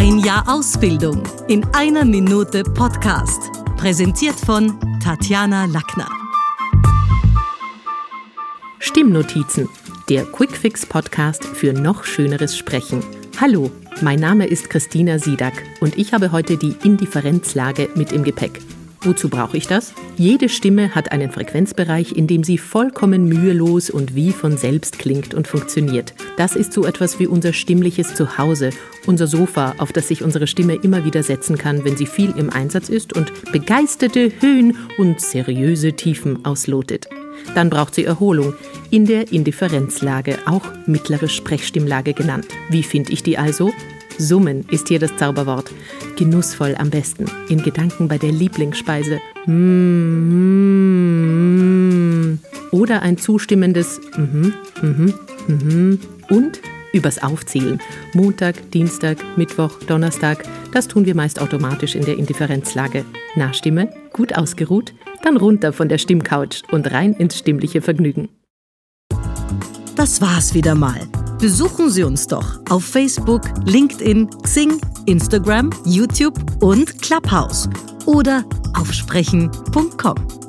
Ein Jahr Ausbildung in einer Minute Podcast. Präsentiert von Tatjana Lackner. Stimmnotizen, der Quickfix Podcast für noch schöneres Sprechen. Hallo, mein Name ist Christina Siedak und ich habe heute die Indifferenzlage mit im Gepäck. Wozu brauche ich das? Jede Stimme hat einen Frequenzbereich, in dem sie vollkommen mühelos und wie von selbst klingt und funktioniert. Das ist so etwas wie unser stimmliches Zuhause, unser Sofa, auf das sich unsere Stimme immer wieder setzen kann, wenn sie viel im Einsatz ist und begeisterte Höhen und seriöse Tiefen auslotet. Dann braucht sie Erholung in der Indifferenzlage, auch mittlere Sprechstimmlage genannt. Wie finde ich die also? Summen ist hier das Zauberwort. Genussvoll am besten. In Gedanken bei der Lieblingsspeise. Mm, Oder ein zustimmendes mhm, mhm, mhm. Und übers Aufzählen. Montag, Dienstag, Mittwoch, Donnerstag. Das tun wir meist automatisch in der Indifferenzlage. Nachstimme, gut ausgeruht, dann runter von der Stimmcouch und rein ins stimmliche Vergnügen. Das war's wieder mal. Besuchen Sie uns doch auf Facebook, LinkedIn, Xing, Instagram, YouTube und Clubhouse oder auf sprechen.com.